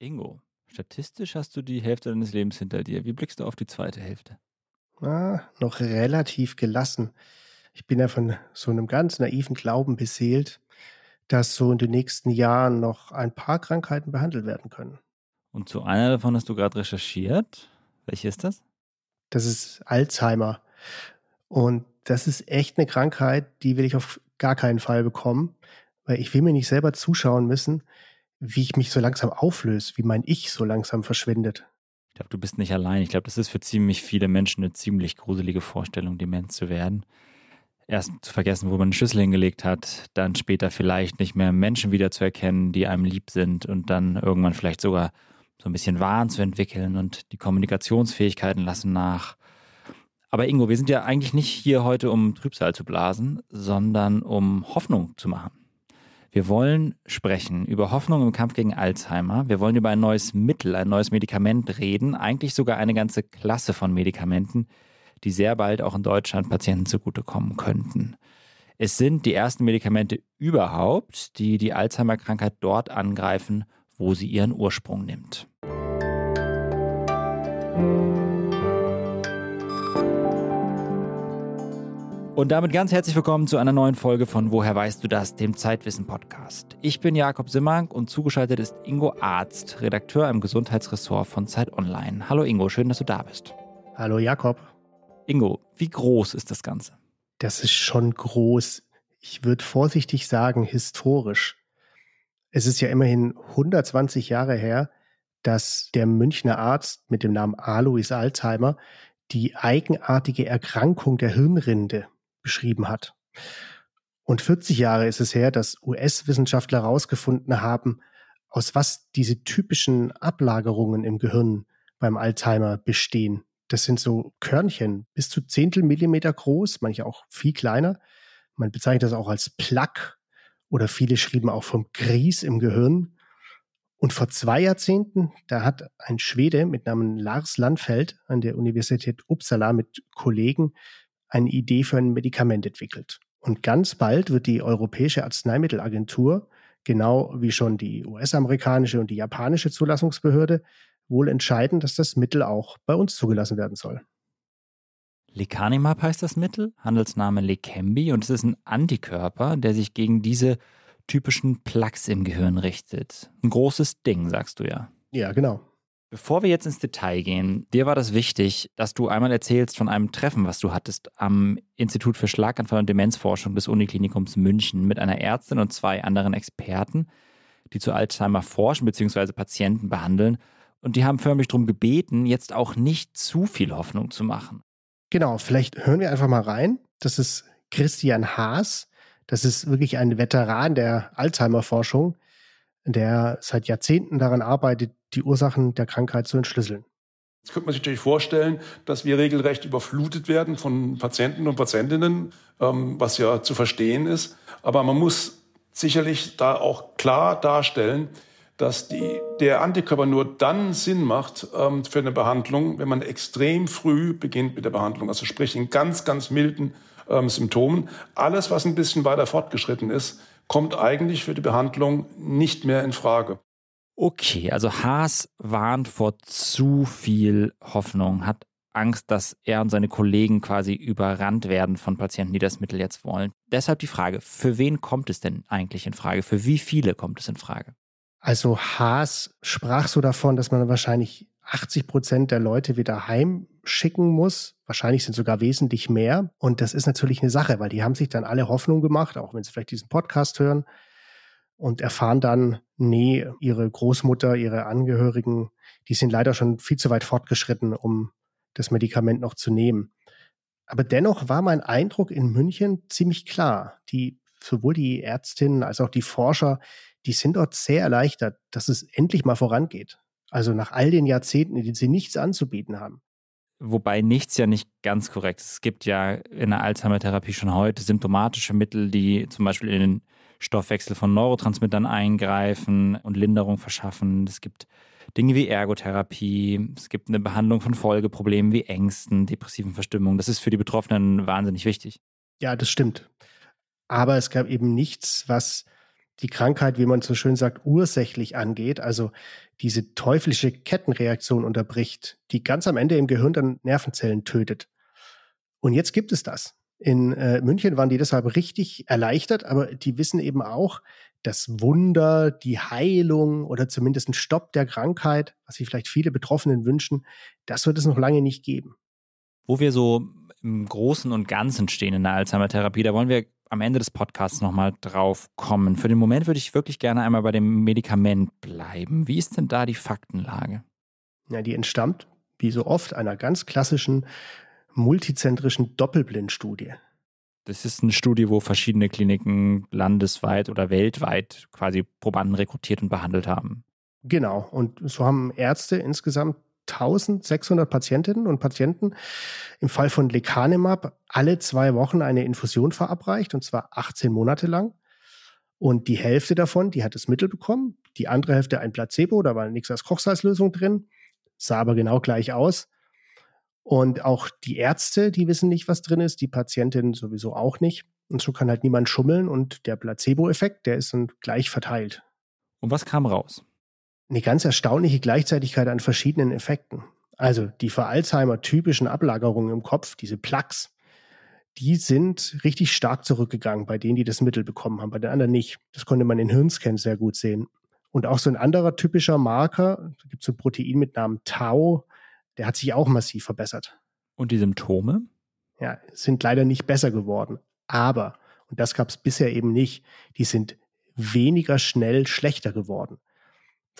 Ingo, statistisch hast du die Hälfte deines Lebens hinter dir. Wie blickst du auf die zweite Hälfte? Ah, noch relativ gelassen. Ich bin ja von so einem ganz naiven Glauben beseelt, dass so in den nächsten Jahren noch ein paar Krankheiten behandelt werden können. Und zu einer davon hast du gerade recherchiert. Welche ist das? Das ist Alzheimer. Und das ist echt eine Krankheit, die will ich auf gar keinen Fall bekommen, weil ich will mir nicht selber zuschauen müssen, wie ich mich so langsam auflöse, wie mein Ich so langsam verschwindet. Ich glaube, du bist nicht allein. Ich glaube, das ist für ziemlich viele Menschen eine ziemlich gruselige Vorstellung, dement zu werden. Erst zu vergessen, wo man einen Schlüssel hingelegt hat, dann später vielleicht nicht mehr Menschen wiederzuerkennen, die einem lieb sind und dann irgendwann vielleicht sogar so ein bisschen Wahn zu entwickeln und die Kommunikationsfähigkeiten lassen nach. Aber Ingo, wir sind ja eigentlich nicht hier heute, um Trübsal zu blasen, sondern um Hoffnung zu machen. Wir wollen sprechen über Hoffnung im Kampf gegen Alzheimer. Wir wollen über ein neues Mittel, ein neues Medikament reden, eigentlich sogar eine ganze Klasse von Medikamenten, die sehr bald auch in Deutschland Patienten zugutekommen könnten. Es sind die ersten Medikamente überhaupt, die die Alzheimer-Krankheit dort angreifen, wo sie ihren Ursprung nimmt. Und damit ganz herzlich willkommen zu einer neuen Folge von Woher weißt du das, dem Zeitwissen Podcast. Ich bin Jakob Simmank und zugeschaltet ist Ingo Arzt, Redakteur im Gesundheitsressort von Zeit Online. Hallo Ingo, schön, dass du da bist. Hallo Jakob. Ingo, wie groß ist das Ganze? Das ist schon groß. Ich würde vorsichtig sagen, historisch. Es ist ja immerhin 120 Jahre her, dass der Münchner Arzt mit dem Namen Alois Alzheimer die eigenartige Erkrankung der Hirnrinde beschrieben hat. Und 40 Jahre ist es her, dass US-Wissenschaftler herausgefunden haben, aus was diese typischen Ablagerungen im Gehirn beim Alzheimer bestehen. Das sind so Körnchen, bis zu Zehntel Millimeter groß, manche auch viel kleiner. Man bezeichnet das auch als Plaque oder viele schrieben auch vom Gries im Gehirn. Und vor zwei Jahrzehnten, da hat ein Schwede mit Namen Lars Landfeld an der Universität Uppsala mit Kollegen eine Idee für ein Medikament entwickelt. Und ganz bald wird die Europäische Arzneimittelagentur, genau wie schon die US-amerikanische und die japanische Zulassungsbehörde, wohl entscheiden, dass das Mittel auch bei uns zugelassen werden soll. Lecanemab heißt das Mittel, Handelsname Leqembi, und es ist ein Antikörper, der sich gegen diese typischen Plaques im Gehirn richtet. Ein großes Ding, sagst du ja. Ja, genau. Bevor wir jetzt ins Detail gehen, dir war das wichtig, dass du einmal erzählst von einem Treffen, was du hattest am Institut für Schlaganfall und Demenzforschung des Uniklinikums München mit einer Ärztin und zwei anderen Experten, die zu Alzheimer forschen bzw. Patienten behandeln. Und die haben förmlich darum gebeten, jetzt auch nicht zu viel Hoffnung zu machen. Genau, vielleicht hören wir einfach mal rein. Das ist Christian Haas. Das ist wirklich ein Veteran der Alzheimer-Forschung, der seit Jahrzehnten daran arbeitet, die Ursachen der Krankheit zu entschlüsseln. Jetzt könnte man sich natürlich vorstellen, dass wir regelrecht überflutet werden von Patienten und Patientinnen, ähm, was ja zu verstehen ist. Aber man muss sicherlich da auch klar darstellen, dass die, der Antikörper nur dann Sinn macht ähm, für eine Behandlung, wenn man extrem früh beginnt mit der Behandlung. Also sprich in ganz, ganz milden ähm, Symptomen. Alles, was ein bisschen weiter fortgeschritten ist, kommt eigentlich für die Behandlung nicht mehr in Frage. Okay, also Haas warnt vor zu viel Hoffnung, hat Angst, dass er und seine Kollegen quasi überrannt werden von Patienten, die das Mittel jetzt wollen. Deshalb die Frage, für wen kommt es denn eigentlich in Frage? Für wie viele kommt es in Frage? Also Haas sprach so davon, dass man wahrscheinlich 80 Prozent der Leute wieder heimschicken muss. Wahrscheinlich sind sogar wesentlich mehr. Und das ist natürlich eine Sache, weil die haben sich dann alle Hoffnung gemacht, auch wenn sie vielleicht diesen Podcast hören, und erfahren dann, nee, ihre Großmutter, ihre Angehörigen, die sind leider schon viel zu weit fortgeschritten, um das Medikament noch zu nehmen. Aber dennoch war mein Eindruck in München ziemlich klar. Die, sowohl die Ärztinnen als auch die Forscher, die sind dort sehr erleichtert, dass es endlich mal vorangeht. Also nach all den Jahrzehnten, in denen sie nichts anzubieten haben. Wobei nichts ja nicht ganz korrekt ist. Es gibt ja in der Alzheimer-Therapie schon heute symptomatische Mittel, die zum Beispiel in den Stoffwechsel von Neurotransmittern eingreifen und Linderung verschaffen. Es gibt Dinge wie Ergotherapie, es gibt eine Behandlung von Folgeproblemen wie Ängsten, depressiven Verstimmungen. Das ist für die Betroffenen wahnsinnig wichtig. Ja, das stimmt. Aber es gab eben nichts, was die Krankheit, wie man so schön sagt, ursächlich angeht, also diese teuflische Kettenreaktion unterbricht, die ganz am Ende im Gehirn dann Nervenzellen tötet. Und jetzt gibt es das. In äh, München waren die deshalb richtig erleichtert, aber die wissen eben auch, das Wunder, die Heilung oder zumindest ein Stopp der Krankheit, was sich vielleicht viele Betroffenen wünschen, das wird es noch lange nicht geben. Wo wir so im Großen und Ganzen stehen in der Alzheimer-Therapie, da wollen wir am Ende des Podcasts nochmal drauf kommen. Für den Moment würde ich wirklich gerne einmal bei dem Medikament bleiben. Wie ist denn da die Faktenlage? Ja, die entstammt, wie so oft, einer ganz klassischen multizentrischen Doppelblindstudie. Das ist eine Studie, wo verschiedene Kliniken landesweit oder weltweit quasi Probanden rekrutiert und behandelt haben. Genau. Und so haben Ärzte insgesamt 1600 Patientinnen und Patienten im Fall von Lecanemab alle zwei Wochen eine Infusion verabreicht, und zwar 18 Monate lang. Und die Hälfte davon, die hat das Mittel bekommen, die andere Hälfte ein Placebo, da war nichts als Kochsalzlösung drin, sah aber genau gleich aus. Und auch die Ärzte, die wissen nicht, was drin ist, die Patientin sowieso auch nicht. Und so kann halt niemand schummeln und der Placebo-Effekt, der ist dann gleich verteilt. Und was kam raus? Eine ganz erstaunliche Gleichzeitigkeit an verschiedenen Effekten. Also die für Alzheimer typischen Ablagerungen im Kopf, diese Plaques, die sind richtig stark zurückgegangen bei denen, die das Mittel bekommen haben, bei den anderen nicht. Das konnte man in Hirnscans sehr gut sehen. Und auch so ein anderer typischer Marker, da gibt es ein Protein mit Namen Tau, der hat sich auch massiv verbessert. Und die Symptome? Ja, sind leider nicht besser geworden. Aber, und das gab es bisher eben nicht, die sind weniger schnell schlechter geworden.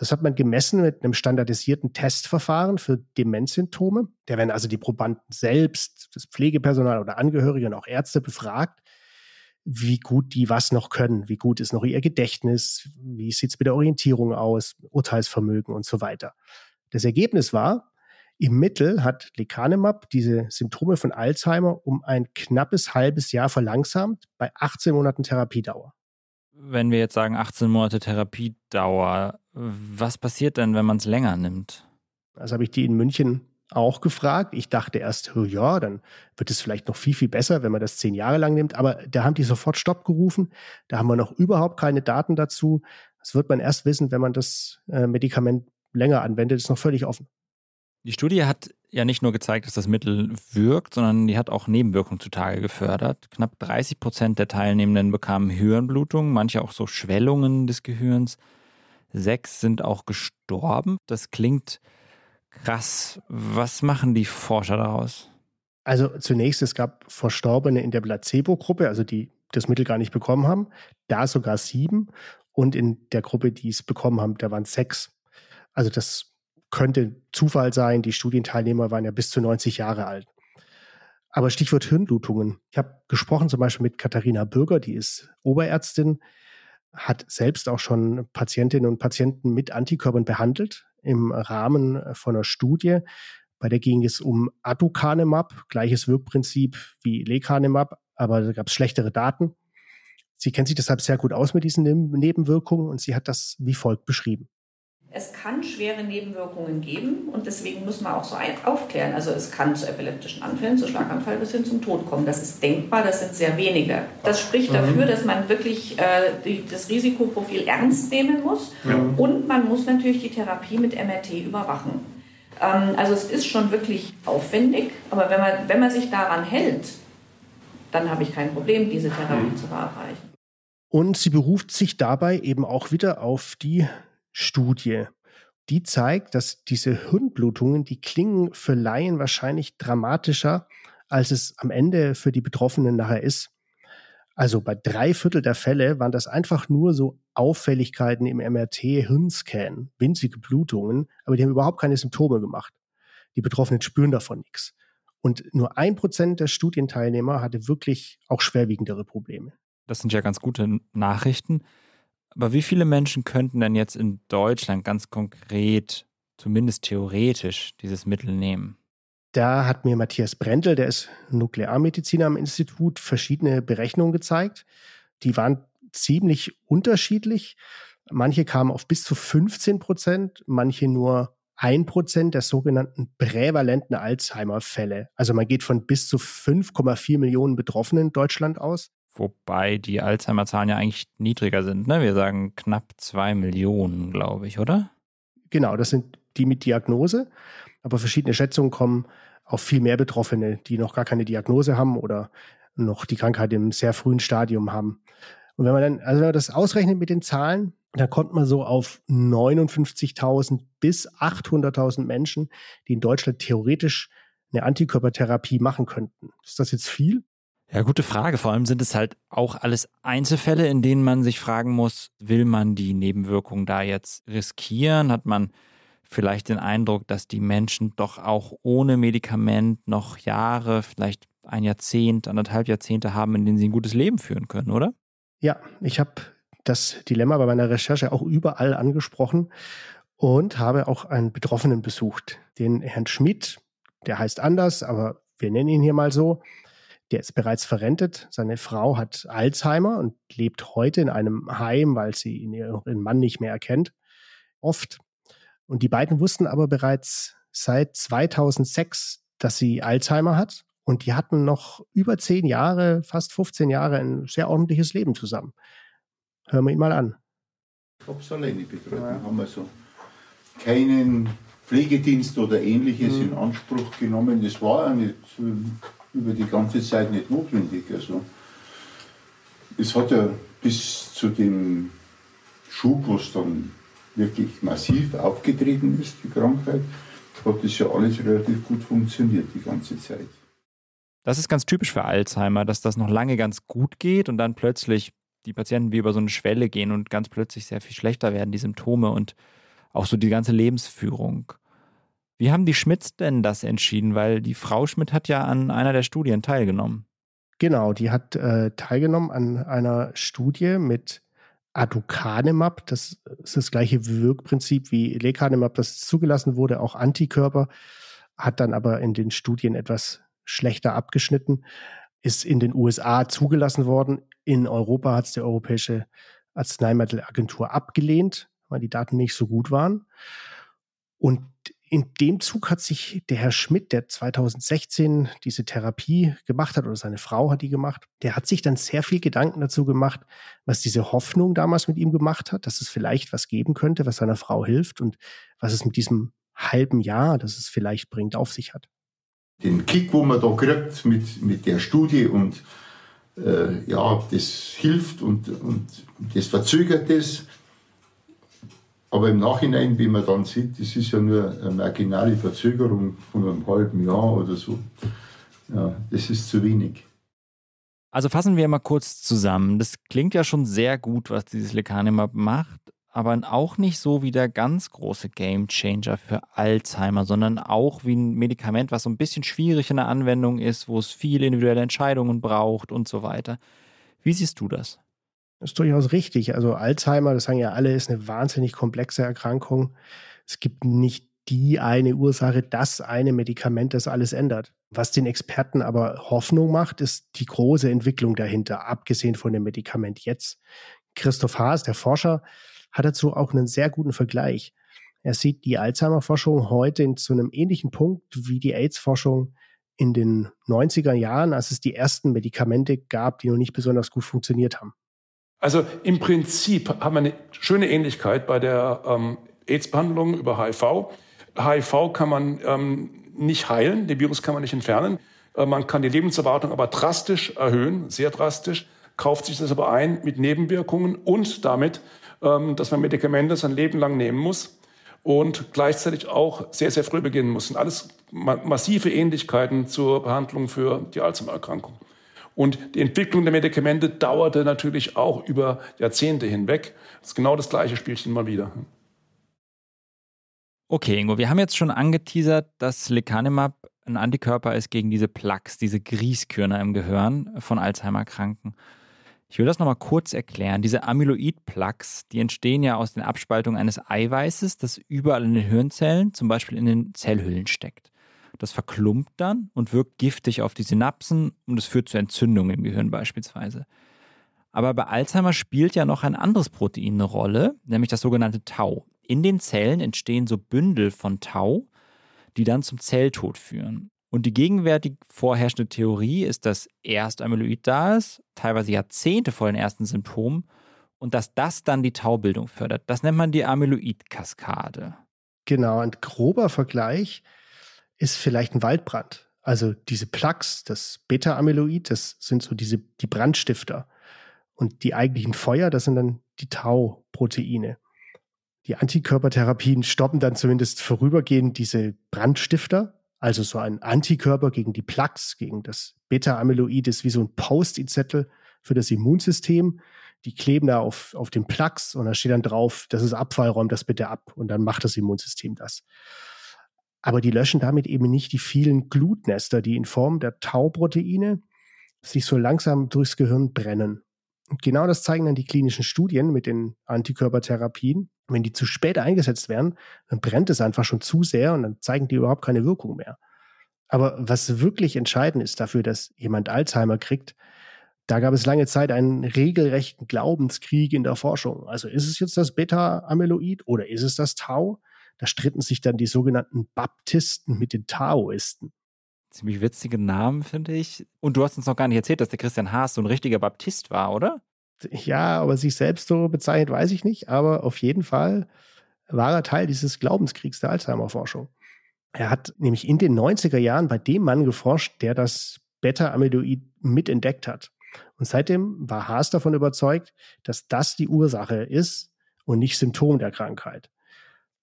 Das hat man gemessen mit einem standardisierten Testverfahren für Demenzsymptome. Da werden also die Probanden selbst, das Pflegepersonal oder Angehörige und auch Ärzte befragt, wie gut die was noch können, wie gut ist noch ihr Gedächtnis, wie sieht es mit der Orientierung aus, Urteilsvermögen und so weiter. Das Ergebnis war, im Mittel hat Lecanemab diese Symptome von Alzheimer um ein knappes halbes Jahr verlangsamt bei 18 Monaten Therapiedauer wenn wir jetzt sagen 18 Monate Therapiedauer, was passiert denn, wenn man es länger nimmt? Also habe ich die in München auch gefragt. Ich dachte erst, oh ja, dann wird es vielleicht noch viel, viel besser, wenn man das zehn Jahre lang nimmt. Aber da haben die sofort Stopp gerufen. Da haben wir noch überhaupt keine Daten dazu. Das wird man erst wissen, wenn man das äh, Medikament länger anwendet. Das ist noch völlig offen. Die Studie hat ja nicht nur gezeigt, dass das Mittel wirkt, sondern die hat auch Nebenwirkungen zutage gefördert. Knapp 30 Prozent der Teilnehmenden bekamen Hirnblutungen, manche auch so Schwellungen des Gehirns. Sechs sind auch gestorben. Das klingt krass. Was machen die Forscher daraus? Also zunächst, es gab Verstorbene in der Placebo-Gruppe, also die das Mittel gar nicht bekommen haben. Da sogar sieben. Und in der Gruppe, die es bekommen haben, da waren sechs. Also das könnte Zufall sein. Die Studienteilnehmer waren ja bis zu 90 Jahre alt. Aber Stichwort Hirnblutungen. Ich habe gesprochen zum Beispiel mit Katharina Bürger, die ist Oberärztin, hat selbst auch schon Patientinnen und Patienten mit Antikörpern behandelt im Rahmen von einer Studie. Bei der ging es um Aducanemab, gleiches Wirkprinzip wie Lecanemab, aber da gab es schlechtere Daten. Sie kennt sich deshalb sehr gut aus mit diesen Nebenwirkungen und sie hat das wie folgt beschrieben. Es kann schwere Nebenwirkungen geben und deswegen muss man auch so aufklären. Also es kann zu epileptischen Anfällen, zu Schlaganfall bis hin zum Tod kommen. Das ist denkbar, das sind sehr wenige. Das spricht mhm. dafür, dass man wirklich äh, die, das Risikoprofil ernst nehmen muss ja. und man muss natürlich die Therapie mit MRT überwachen. Ähm, also es ist schon wirklich aufwendig, aber wenn man, wenn man sich daran hält, dann habe ich kein Problem, diese Therapie mhm. zu verabreichen. Und sie beruft sich dabei eben auch wieder auf die Studie. Die zeigt, dass diese Hirnblutungen, die klingen für Laien wahrscheinlich dramatischer, als es am Ende für die Betroffenen nachher ist. Also bei drei Viertel der Fälle waren das einfach nur so Auffälligkeiten im MRT-Hirnscan, winzige Blutungen, aber die haben überhaupt keine Symptome gemacht. Die Betroffenen spüren davon nichts. Und nur ein Prozent der Studienteilnehmer hatte wirklich auch schwerwiegendere Probleme. Das sind ja ganz gute Nachrichten. Aber wie viele Menschen könnten denn jetzt in Deutschland ganz konkret, zumindest theoretisch, dieses Mittel nehmen? Da hat mir Matthias Brendel, der ist Nuklearmediziner am Institut, verschiedene Berechnungen gezeigt. Die waren ziemlich unterschiedlich. Manche kamen auf bis zu 15 Prozent, manche nur ein Prozent der sogenannten prävalenten Alzheimer-Fälle. Also man geht von bis zu 5,4 Millionen Betroffenen in Deutschland aus. Wobei die Alzheimer-Zahlen ja eigentlich niedriger sind. Ne? Wir sagen knapp zwei Millionen, glaube ich, oder? Genau, das sind die mit Diagnose. Aber verschiedene Schätzungen kommen auf viel mehr Betroffene, die noch gar keine Diagnose haben oder noch die Krankheit im sehr frühen Stadium haben. Und wenn man dann, also wenn man das ausrechnet mit den Zahlen, dann kommt man so auf 59.000 bis 800.000 Menschen, die in Deutschland theoretisch eine Antikörpertherapie machen könnten. Ist das jetzt viel? Ja, gute Frage. Vor allem sind es halt auch alles Einzelfälle, in denen man sich fragen muss, will man die Nebenwirkungen da jetzt riskieren? Hat man vielleicht den Eindruck, dass die Menschen doch auch ohne Medikament noch Jahre, vielleicht ein Jahrzehnt, anderthalb Jahrzehnte haben, in denen sie ein gutes Leben führen können, oder? Ja, ich habe das Dilemma bei meiner Recherche auch überall angesprochen und habe auch einen Betroffenen besucht, den Herrn Schmidt, der heißt anders, aber wir nennen ihn hier mal so. Der ist bereits verrentet. Seine Frau hat Alzheimer und lebt heute in einem Heim, weil sie ihren Mann nicht mehr erkennt. Oft. Und die beiden wussten aber bereits seit 2006, dass sie Alzheimer hat. Und die hatten noch über zehn Jahre, fast 15 Jahre ein sehr ordentliches Leben zusammen. Hören wir ihn mal an. Ich habe es alleine betreut. Ja. Haben also keinen Pflegedienst oder ähnliches mhm. in Anspruch genommen. Das war auch nicht über die ganze Zeit nicht notwendig. Also, es hat ja bis zu dem Schub, wo es dann wirklich massiv aufgetreten ist, die Krankheit, hat es ja alles relativ gut funktioniert die ganze Zeit. Das ist ganz typisch für Alzheimer, dass das noch lange ganz gut geht und dann plötzlich die Patienten wie über so eine Schwelle gehen und ganz plötzlich sehr viel schlechter werden, die Symptome und auch so die ganze Lebensführung. Wie haben die Schmidts denn das entschieden? Weil die Frau Schmidt hat ja an einer der Studien teilgenommen. Genau, die hat äh, teilgenommen an einer Studie mit Aducanemab. Das ist das gleiche Wirkprinzip wie Lecanemab, das zugelassen wurde, auch Antikörper, hat dann aber in den Studien etwas schlechter abgeschnitten, ist in den USA zugelassen worden. In Europa hat es die Europäische Arzneimittelagentur abgelehnt, weil die Daten nicht so gut waren. Und in dem Zug hat sich der Herr Schmidt, der 2016 diese Therapie gemacht hat, oder seine Frau hat die gemacht, der hat sich dann sehr viel Gedanken dazu gemacht, was diese Hoffnung damals mit ihm gemacht hat, dass es vielleicht was geben könnte, was seiner Frau hilft und was es mit diesem halben Jahr, das es vielleicht bringt, auf sich hat. Den Kick, wo man da kriegt mit, mit der Studie und äh, ja, das hilft und, und das verzögert das, aber im Nachhinein, wie man dann sieht, das ist ja nur eine marginale Verzögerung von einem halben Jahr oder so. Ja, das ist zu wenig. Also fassen wir mal kurz zusammen. Das klingt ja schon sehr gut, was dieses Lecanemab macht, aber auch nicht so wie der ganz große Gamechanger für Alzheimer, sondern auch wie ein Medikament, was so ein bisschen schwierig in der Anwendung ist, wo es viele individuelle Entscheidungen braucht und so weiter. Wie siehst du das? Ist durchaus richtig. Also Alzheimer, das sagen ja alle, ist eine wahnsinnig komplexe Erkrankung. Es gibt nicht die eine Ursache, das eine Medikament, das alles ändert. Was den Experten aber Hoffnung macht, ist die große Entwicklung dahinter, abgesehen von dem Medikament jetzt. Christoph Haas, der Forscher, hat dazu auch einen sehr guten Vergleich. Er sieht die Alzheimer-Forschung heute in zu einem ähnlichen Punkt wie die AIDS-Forschung in den 90er Jahren, als es die ersten Medikamente gab, die noch nicht besonders gut funktioniert haben. Also im Prinzip haben wir eine schöne Ähnlichkeit bei der ähm, AIDS-Behandlung über HIV. HIV kann man ähm, nicht heilen, den Virus kann man nicht entfernen. Äh, man kann die Lebenserwartung aber drastisch erhöhen, sehr drastisch, kauft sich das aber ein mit Nebenwirkungen und damit, ähm, dass man Medikamente sein Leben lang nehmen muss und gleichzeitig auch sehr, sehr früh beginnen muss. Und alles ma massive Ähnlichkeiten zur Behandlung für die Alzheimer-Erkrankung. Und die Entwicklung der Medikamente dauerte natürlich auch über Jahrzehnte hinweg. Das ist genau das gleiche Spielchen mal wieder. Okay, Ingo, wir haben jetzt schon angeteasert, dass Lecanemab ein Antikörper ist gegen diese Plaques, diese Grießkörner im Gehirn von Alzheimer-Kranken. Ich will das nochmal kurz erklären. Diese Amyloid-Plaques, die entstehen ja aus den Abspaltungen eines Eiweißes, das überall in den Hirnzellen, zum Beispiel in den Zellhüllen steckt. Das verklumpt dann und wirkt giftig auf die Synapsen und es führt zu Entzündungen im Gehirn beispielsweise. Aber bei Alzheimer spielt ja noch ein anderes Protein eine Rolle, nämlich das sogenannte Tau. In den Zellen entstehen so Bündel von Tau, die dann zum Zelltod führen. Und die gegenwärtig vorherrschende Theorie ist, dass erst Amyloid da ist, teilweise Jahrzehnte vor den ersten Symptomen, und dass das dann die Taubildung fördert. Das nennt man die Amyloid-Kaskade. Genau, ein grober Vergleich ist vielleicht ein Waldbrand. Also diese Plaques, das Beta-Amyloid, das sind so diese, die Brandstifter. Und die eigentlichen Feuer, das sind dann die Tau-Proteine. Die Antikörpertherapien stoppen dann zumindest vorübergehend diese Brandstifter, also so ein Antikörper gegen die Plaques, gegen das Beta-Amyloid ist wie so ein Post-it-Zettel für das Immunsystem. Die kleben da auf, auf den Plaques und da steht dann drauf, das ist Abfall, räumt das bitte ab und dann macht das Immunsystem das. Aber die löschen damit eben nicht die vielen Glutnester, die in Form der Tau-Proteine sich so langsam durchs Gehirn brennen. Und genau das zeigen dann die klinischen Studien mit den Antikörpertherapien. Wenn die zu spät eingesetzt werden, dann brennt es einfach schon zu sehr und dann zeigen die überhaupt keine Wirkung mehr. Aber was wirklich entscheidend ist dafür, dass jemand Alzheimer kriegt, da gab es lange Zeit einen regelrechten Glaubenskrieg in der Forschung. Also ist es jetzt das Beta-Amyloid oder ist es das Tau? Da stritten sich dann die sogenannten Baptisten mit den Taoisten. Ziemlich witzige Namen, finde ich. Und du hast uns noch gar nicht erzählt, dass der Christian Haas so ein richtiger Baptist war, oder? Ja, aber sich selbst so bezeichnet, weiß ich nicht. Aber auf jeden Fall war er Teil dieses Glaubenskriegs der Alzheimer-Forschung. Er hat nämlich in den 90er Jahren bei dem Mann geforscht, der das Beta-Amyloid mitentdeckt hat. Und seitdem war Haas davon überzeugt, dass das die Ursache ist und nicht Symptom der Krankheit.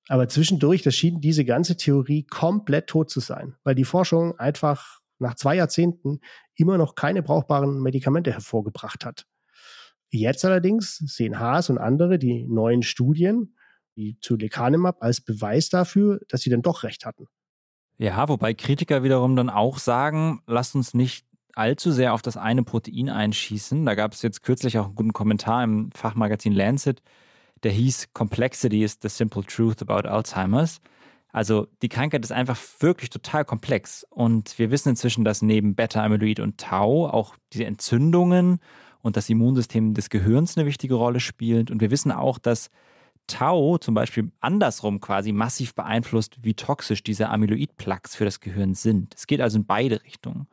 Aber zwischendurch, da schien diese ganze Theorie komplett tot zu sein, weil die Forschung einfach nach zwei Jahrzehnten immer noch keine brauchbaren Medikamente hervorgebracht hat. Jetzt allerdings sehen Haas und andere die neuen Studien, wie zu Lecanemab, als Beweis dafür, dass sie dann doch recht hatten. Ja, wobei Kritiker wiederum dann auch sagen, lasst uns nicht allzu sehr auf das eine Protein einschießen. Da gab es jetzt kürzlich auch einen guten Kommentar im Fachmagazin Lancet, der hieß Complexity is the simple truth about Alzheimer's. Also die Krankheit ist einfach wirklich total komplex. Und wir wissen inzwischen, dass neben Beta-Amyloid und Tau auch diese Entzündungen und das Immunsystem des Gehirns eine wichtige Rolle spielt. Und wir wissen auch, dass Tau zum Beispiel andersrum quasi massiv beeinflusst, wie toxisch diese Amyloid-Plaques für das Gehirn sind. Es geht also in beide Richtungen.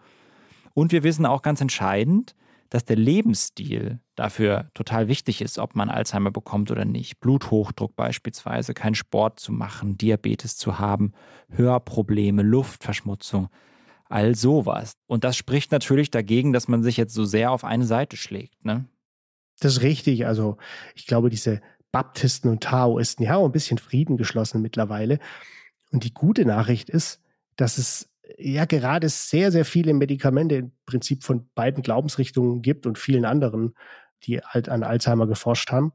Und wir wissen auch ganz entscheidend, dass der Lebensstil dafür total wichtig ist, ob man Alzheimer bekommt oder nicht. Bluthochdruck beispielsweise, keinen Sport zu machen, Diabetes zu haben, Hörprobleme, Luftverschmutzung, all sowas. Und das spricht natürlich dagegen, dass man sich jetzt so sehr auf eine Seite schlägt. Ne? Das ist richtig. Also ich glaube, diese Baptisten und Taoisten, die haben ein bisschen Frieden geschlossen mittlerweile. Und die gute Nachricht ist, dass es ja gerade sehr, sehr viele Medikamente im Prinzip von beiden Glaubensrichtungen gibt und vielen anderen, die halt an Alzheimer geforscht haben.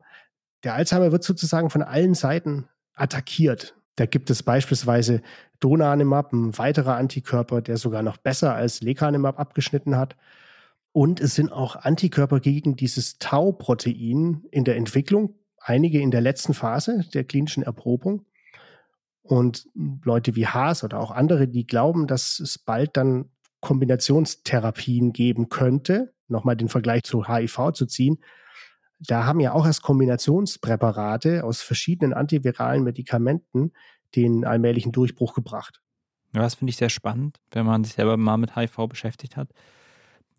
Der Alzheimer wird sozusagen von allen Seiten attackiert. Da gibt es beispielsweise Donanemab, ein weiterer Antikörper, der sogar noch besser als Lecanemab abgeschnitten hat. Und es sind auch Antikörper gegen dieses Tau-Protein in der Entwicklung, einige in der letzten Phase der klinischen Erprobung. Und Leute wie Haas oder auch andere, die glauben, dass es bald dann Kombinationstherapien geben könnte, nochmal den Vergleich zu HIV zu ziehen, da haben ja auch erst Kombinationspräparate aus verschiedenen antiviralen Medikamenten den allmählichen Durchbruch gebracht. Ja, das finde ich sehr spannend, wenn man sich selber mal mit HIV beschäftigt hat.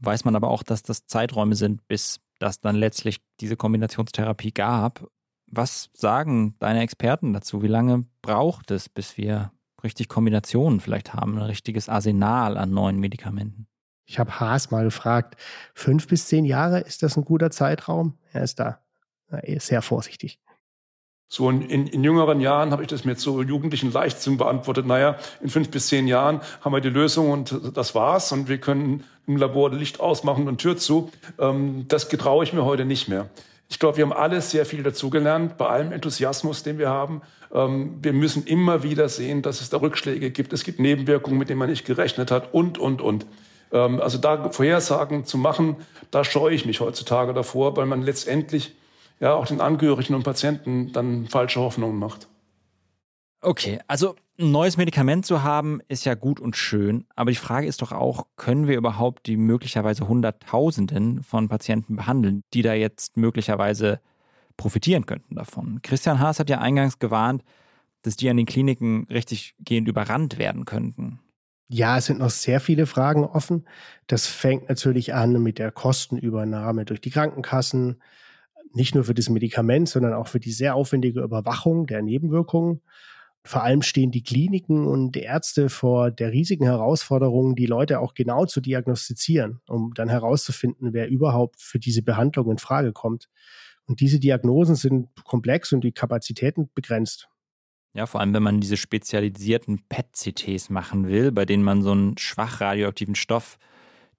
Weiß man aber auch, dass das Zeiträume sind, bis das dann letztlich diese Kombinationstherapie gab. Was sagen deine Experten dazu? Wie lange braucht es, bis wir richtig Kombinationen vielleicht haben, ein richtiges Arsenal an neuen Medikamenten? Ich habe Haas mal gefragt, fünf bis zehn Jahre, ist das ein guter Zeitraum? Er ist da sehr vorsichtig. So in, in, in jüngeren Jahren habe ich das mit so jugendlichen Leichtsinn beantwortet. Naja, in fünf bis zehn Jahren haben wir die Lösung und das war's und wir können im Labor Licht ausmachen und Tür zu. Ähm, das getraue ich mir heute nicht mehr. Ich glaube, wir haben alle sehr viel dazugelernt, bei allem Enthusiasmus, den wir haben. Ähm, wir müssen immer wieder sehen, dass es da Rückschläge gibt. Es gibt Nebenwirkungen, mit denen man nicht gerechnet hat und, und, und. Ähm, also da Vorhersagen zu machen, da scheue ich mich heutzutage davor, weil man letztendlich ja auch den Angehörigen und Patienten dann falsche Hoffnungen macht. Okay, also ein neues Medikament zu haben, ist ja gut und schön, aber die Frage ist doch auch, können wir überhaupt die möglicherweise Hunderttausenden von Patienten behandeln, die da jetzt möglicherweise profitieren könnten davon? Christian Haas hat ja eingangs gewarnt, dass die an den Kliniken richtig gehend überrannt werden könnten. Ja, es sind noch sehr viele Fragen offen. Das fängt natürlich an mit der Kostenübernahme durch die Krankenkassen, nicht nur für das Medikament, sondern auch für die sehr aufwendige Überwachung der Nebenwirkungen. Vor allem stehen die Kliniken und die Ärzte vor der riesigen Herausforderung, die Leute auch genau zu diagnostizieren, um dann herauszufinden, wer überhaupt für diese Behandlung in Frage kommt. Und diese Diagnosen sind komplex und die Kapazitäten begrenzt. Ja, vor allem, wenn man diese spezialisierten PET-CTs machen will, bei denen man so einen schwach radioaktiven Stoff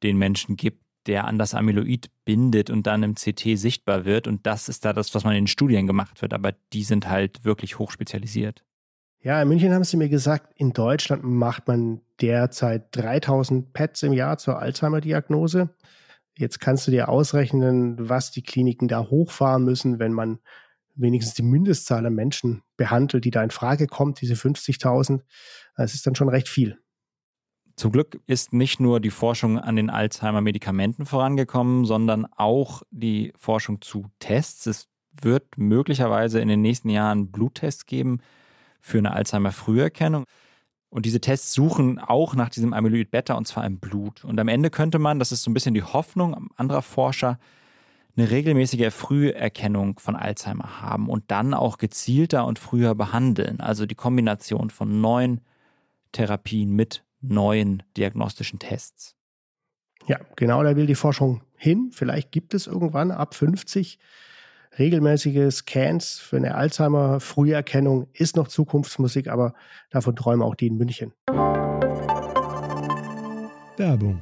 den Menschen gibt, der an das Amyloid bindet und dann im CT sichtbar wird. Und das ist da das, was man in den Studien gemacht wird. Aber die sind halt wirklich hochspezialisiert. Ja, in München haben sie mir gesagt, in Deutschland macht man derzeit 3000 PETs im Jahr zur Alzheimer-Diagnose. Jetzt kannst du dir ausrechnen, was die Kliniken da hochfahren müssen, wenn man wenigstens die Mindestzahl an Menschen behandelt, die da in Frage kommt, diese 50.000. Das ist dann schon recht viel. Zum Glück ist nicht nur die Forschung an den Alzheimer-Medikamenten vorangekommen, sondern auch die Forschung zu Tests. Es wird möglicherweise in den nächsten Jahren Bluttests geben für eine Alzheimer-Früherkennung. Und diese Tests suchen auch nach diesem Amyloid Beta und zwar im Blut. Und am Ende könnte man, das ist so ein bisschen die Hoffnung anderer Forscher, eine regelmäßige Früherkennung von Alzheimer haben und dann auch gezielter und früher behandeln. Also die Kombination von neuen Therapien mit neuen diagnostischen Tests. Ja, genau da will die Forschung hin. Vielleicht gibt es irgendwann ab 50 regelmäßige Scans für eine Alzheimer-Früherkennung. Ist noch Zukunftsmusik, aber davon träumen auch die in München. Werbung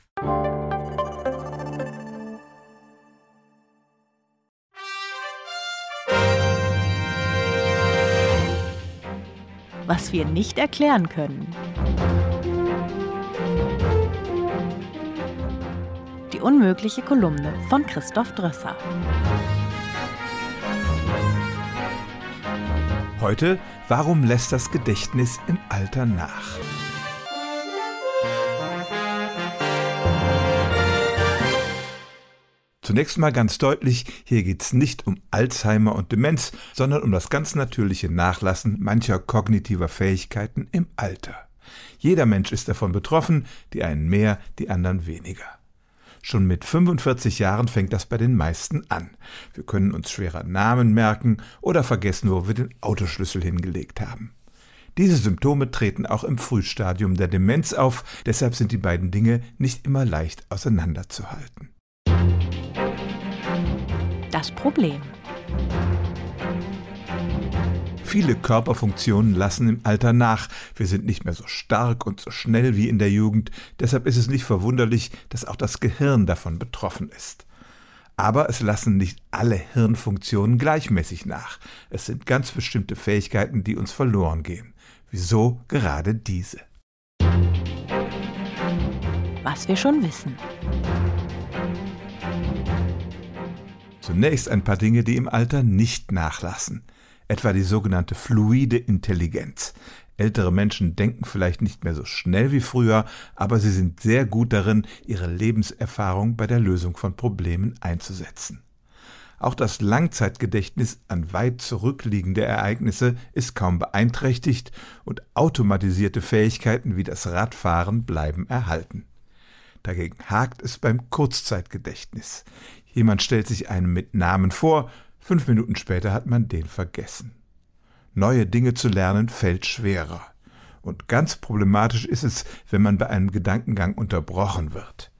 Was wir nicht erklären können. Die unmögliche Kolumne von Christoph Drösser. Heute, warum lässt das Gedächtnis im Alter nach? Zunächst mal ganz deutlich, hier geht es nicht um Alzheimer und Demenz, sondern um das ganz natürliche Nachlassen mancher kognitiver Fähigkeiten im Alter. Jeder Mensch ist davon betroffen, die einen mehr, die anderen weniger. Schon mit 45 Jahren fängt das bei den meisten an. Wir können uns schwerer Namen merken oder vergessen, wo wir den Autoschlüssel hingelegt haben. Diese Symptome treten auch im Frühstadium der Demenz auf, deshalb sind die beiden Dinge nicht immer leicht auseinanderzuhalten das Problem. Viele Körperfunktionen lassen im Alter nach. Wir sind nicht mehr so stark und so schnell wie in der Jugend. Deshalb ist es nicht verwunderlich, dass auch das Gehirn davon betroffen ist. Aber es lassen nicht alle Hirnfunktionen gleichmäßig nach. Es sind ganz bestimmte Fähigkeiten, die uns verloren gehen. Wieso gerade diese? Was wir schon wissen. Zunächst ein paar Dinge, die im Alter nicht nachlassen, etwa die sogenannte fluide Intelligenz. Ältere Menschen denken vielleicht nicht mehr so schnell wie früher, aber sie sind sehr gut darin, ihre Lebenserfahrung bei der Lösung von Problemen einzusetzen. Auch das Langzeitgedächtnis an weit zurückliegende Ereignisse ist kaum beeinträchtigt und automatisierte Fähigkeiten wie das Radfahren bleiben erhalten. Dagegen hakt es beim Kurzzeitgedächtnis. Jemand stellt sich einem mit Namen vor, fünf Minuten später hat man den vergessen. Neue Dinge zu lernen fällt schwerer. Und ganz problematisch ist es, wenn man bei einem Gedankengang unterbrochen wird.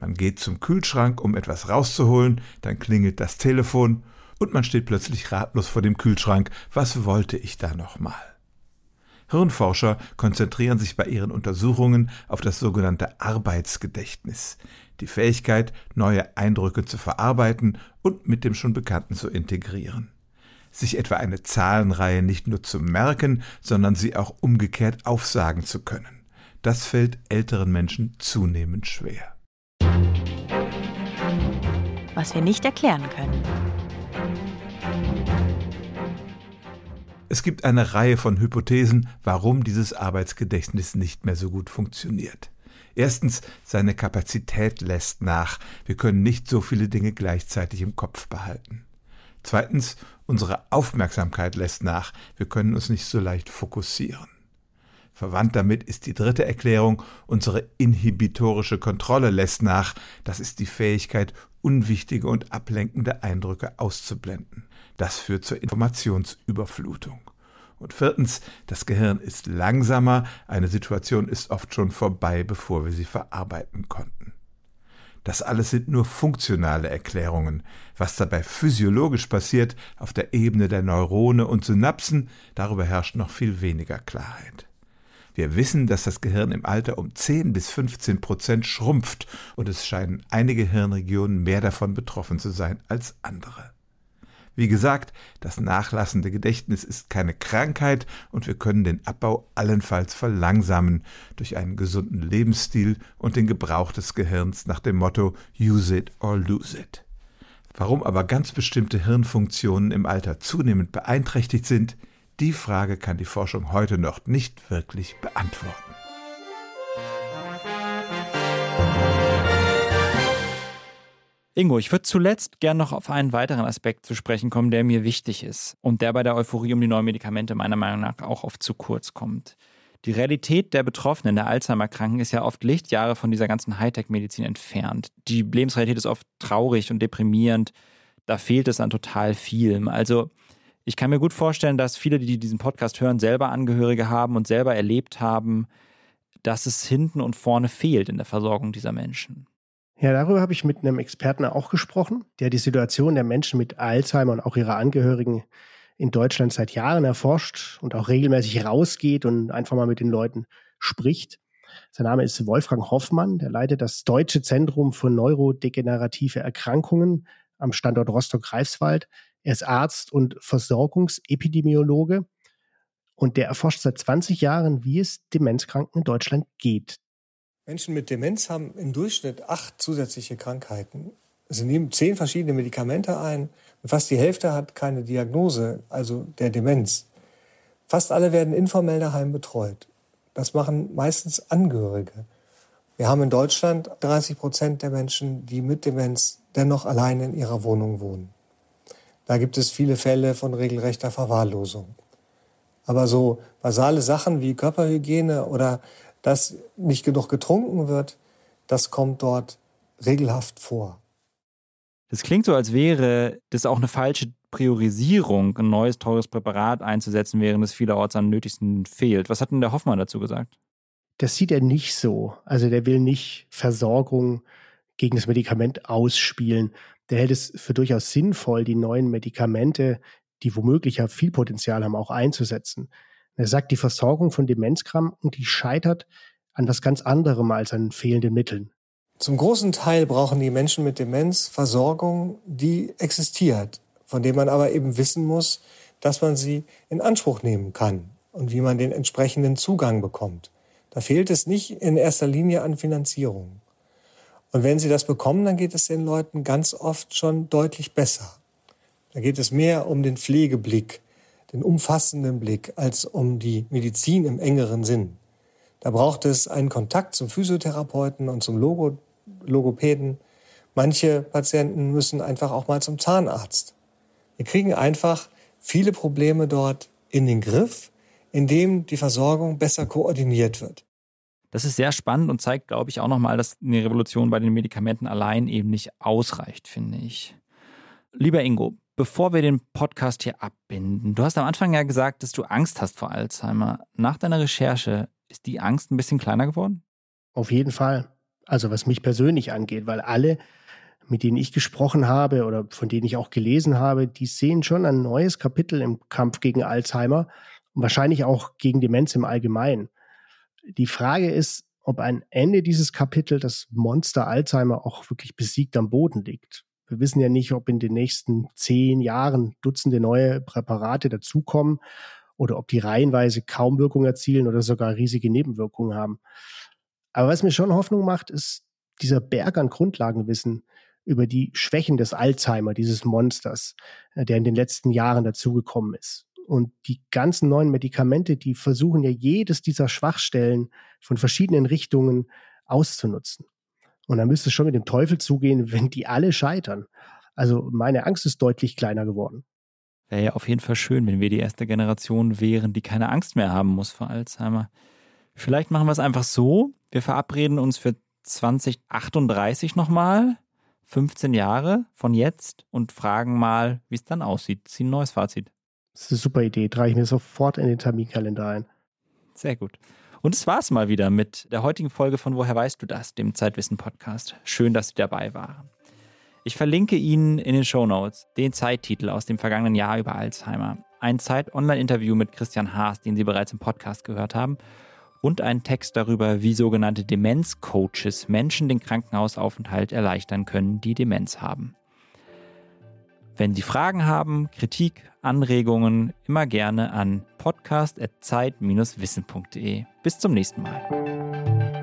Man geht zum Kühlschrank, um etwas rauszuholen, dann klingelt das Telefon und man steht plötzlich ratlos vor dem Kühlschrank. Was wollte ich da nochmal? Hirnforscher konzentrieren sich bei ihren Untersuchungen auf das sogenannte Arbeitsgedächtnis, die Fähigkeit, neue Eindrücke zu verarbeiten und mit dem schon Bekannten zu integrieren. Sich etwa eine Zahlenreihe nicht nur zu merken, sondern sie auch umgekehrt aufsagen zu können. Das fällt älteren Menschen zunehmend schwer. Was wir nicht erklären können. Es gibt eine Reihe von Hypothesen, warum dieses Arbeitsgedächtnis nicht mehr so gut funktioniert. Erstens, seine Kapazität lässt nach. Wir können nicht so viele Dinge gleichzeitig im Kopf behalten. Zweitens, unsere Aufmerksamkeit lässt nach. Wir können uns nicht so leicht fokussieren. Verwandt damit ist die dritte Erklärung, unsere inhibitorische Kontrolle lässt nach. Das ist die Fähigkeit, unwichtige und ablenkende Eindrücke auszublenden. Das führt zur Informationsüberflutung. Und viertens, das Gehirn ist langsamer, eine Situation ist oft schon vorbei, bevor wir sie verarbeiten konnten. Das alles sind nur funktionale Erklärungen. Was dabei physiologisch passiert, auf der Ebene der Neurone und Synapsen, darüber herrscht noch viel weniger Klarheit. Wir wissen, dass das Gehirn im Alter um 10 bis 15 Prozent schrumpft und es scheinen einige Hirnregionen mehr davon betroffen zu sein als andere. Wie gesagt, das nachlassende Gedächtnis ist keine Krankheit und wir können den Abbau allenfalls verlangsamen durch einen gesunden Lebensstil und den Gebrauch des Gehirns nach dem Motto Use it or lose it. Warum aber ganz bestimmte Hirnfunktionen im Alter zunehmend beeinträchtigt sind, die Frage kann die Forschung heute noch nicht wirklich beantworten. Ingo, ich würde zuletzt gern noch auf einen weiteren Aspekt zu sprechen kommen, der mir wichtig ist und der bei der Euphorie um die neuen Medikamente meiner Meinung nach auch oft zu kurz kommt. Die Realität der Betroffenen, der Alzheimer-Kranken, ist ja oft Lichtjahre von dieser ganzen Hightech-Medizin entfernt. Die Lebensrealität ist oft traurig und deprimierend. Da fehlt es an total vielem. Also, ich kann mir gut vorstellen, dass viele, die diesen Podcast hören, selber Angehörige haben und selber erlebt haben, dass es hinten und vorne fehlt in der Versorgung dieser Menschen. Ja, darüber habe ich mit einem Experten auch gesprochen, der die Situation der Menschen mit Alzheimer und auch ihrer Angehörigen in Deutschland seit Jahren erforscht und auch regelmäßig rausgeht und einfach mal mit den Leuten spricht. Sein Name ist Wolfgang Hoffmann, der leitet das Deutsche Zentrum für neurodegenerative Erkrankungen am Standort Rostock-Greifswald. Er ist Arzt und Versorgungsepidemiologe und der erforscht seit 20 Jahren, wie es Demenzkranken in Deutschland geht. Menschen mit Demenz haben im Durchschnitt acht zusätzliche Krankheiten. Sie nehmen zehn verschiedene Medikamente ein und fast die Hälfte hat keine Diagnose, also der Demenz. Fast alle werden informell daheim betreut. Das machen meistens Angehörige. Wir haben in Deutschland 30 Prozent der Menschen, die mit Demenz dennoch allein in ihrer Wohnung wohnen. Da gibt es viele Fälle von regelrechter Verwahrlosung. Aber so basale Sachen wie Körperhygiene oder dass nicht genug getrunken wird, das kommt dort regelhaft vor. Das klingt so, als wäre das auch eine falsche Priorisierung, ein neues teures Präparat einzusetzen, während es vielerorts am nötigsten fehlt. Was hat denn der Hoffmann dazu gesagt? Das sieht er nicht so. Also der will nicht Versorgung gegen das Medikament ausspielen. Der hält es für durchaus sinnvoll, die neuen Medikamente, die womöglich ja viel Potenzial haben, auch einzusetzen. Er sagt, die Versorgung von Demenzkranken, die scheitert an was ganz anderem als an fehlenden Mitteln. Zum großen Teil brauchen die Menschen mit Demenz Versorgung, die existiert, von der man aber eben wissen muss, dass man sie in Anspruch nehmen kann und wie man den entsprechenden Zugang bekommt. Da fehlt es nicht in erster Linie an Finanzierung. Und wenn sie das bekommen, dann geht es den Leuten ganz oft schon deutlich besser. Da geht es mehr um den Pflegeblick, den umfassenden Blick als um die Medizin im engeren Sinn. Da braucht es einen Kontakt zum Physiotherapeuten und zum Logo Logopäden. Manche Patienten müssen einfach auch mal zum Zahnarzt. Wir kriegen einfach viele Probleme dort in den Griff, indem die Versorgung besser koordiniert wird. Das ist sehr spannend und zeigt, glaube ich, auch nochmal, dass eine Revolution bei den Medikamenten allein eben nicht ausreicht, finde ich. Lieber Ingo, bevor wir den Podcast hier abbinden, du hast am Anfang ja gesagt, dass du Angst hast vor Alzheimer. Nach deiner Recherche ist die Angst ein bisschen kleiner geworden? Auf jeden Fall. Also was mich persönlich angeht, weil alle, mit denen ich gesprochen habe oder von denen ich auch gelesen habe, die sehen schon ein neues Kapitel im Kampf gegen Alzheimer und wahrscheinlich auch gegen Demenz im Allgemeinen. Die Frage ist, ob ein Ende dieses Kapitels das Monster Alzheimer auch wirklich besiegt am Boden liegt. Wir wissen ja nicht, ob in den nächsten zehn Jahren Dutzende neue Präparate dazukommen oder ob die reihenweise kaum Wirkung erzielen oder sogar riesige Nebenwirkungen haben. Aber was mir schon Hoffnung macht, ist dieser Berg an Grundlagenwissen über die Schwächen des Alzheimer, dieses Monsters, äh, der in den letzten Jahren dazugekommen ist. Und die ganzen neuen Medikamente, die versuchen ja jedes dieser Schwachstellen von verschiedenen Richtungen auszunutzen. Und da müsste es schon mit dem Teufel zugehen, wenn die alle scheitern. Also meine Angst ist deutlich kleiner geworden. Wäre ja auf jeden Fall schön, wenn wir die erste Generation wären, die keine Angst mehr haben muss vor Alzheimer. Vielleicht machen wir es einfach so. Wir verabreden uns für 2038 nochmal, 15 Jahre von jetzt und fragen mal, wie es dann aussieht. Ziehen ein neues Fazit. Das ist eine super Idee. Trage ich mir sofort in den Terminkalender ein. Sehr gut. Und es war's mal wieder mit der heutigen Folge von Woher weißt du das, dem Zeitwissen-Podcast. Schön, dass Sie dabei waren. Ich verlinke Ihnen in den Show Notes den Zeittitel aus dem vergangenen Jahr über Alzheimer, ein Zeit-Online-Interview mit Christian Haas, den Sie bereits im Podcast gehört haben, und einen Text darüber, wie sogenannte Demenz-Coaches Menschen den Krankenhausaufenthalt erleichtern können, die Demenz haben. Wenn Sie Fragen haben, Kritik, Anregungen, immer gerne an podcast.zeit-wissen.de. Bis zum nächsten Mal.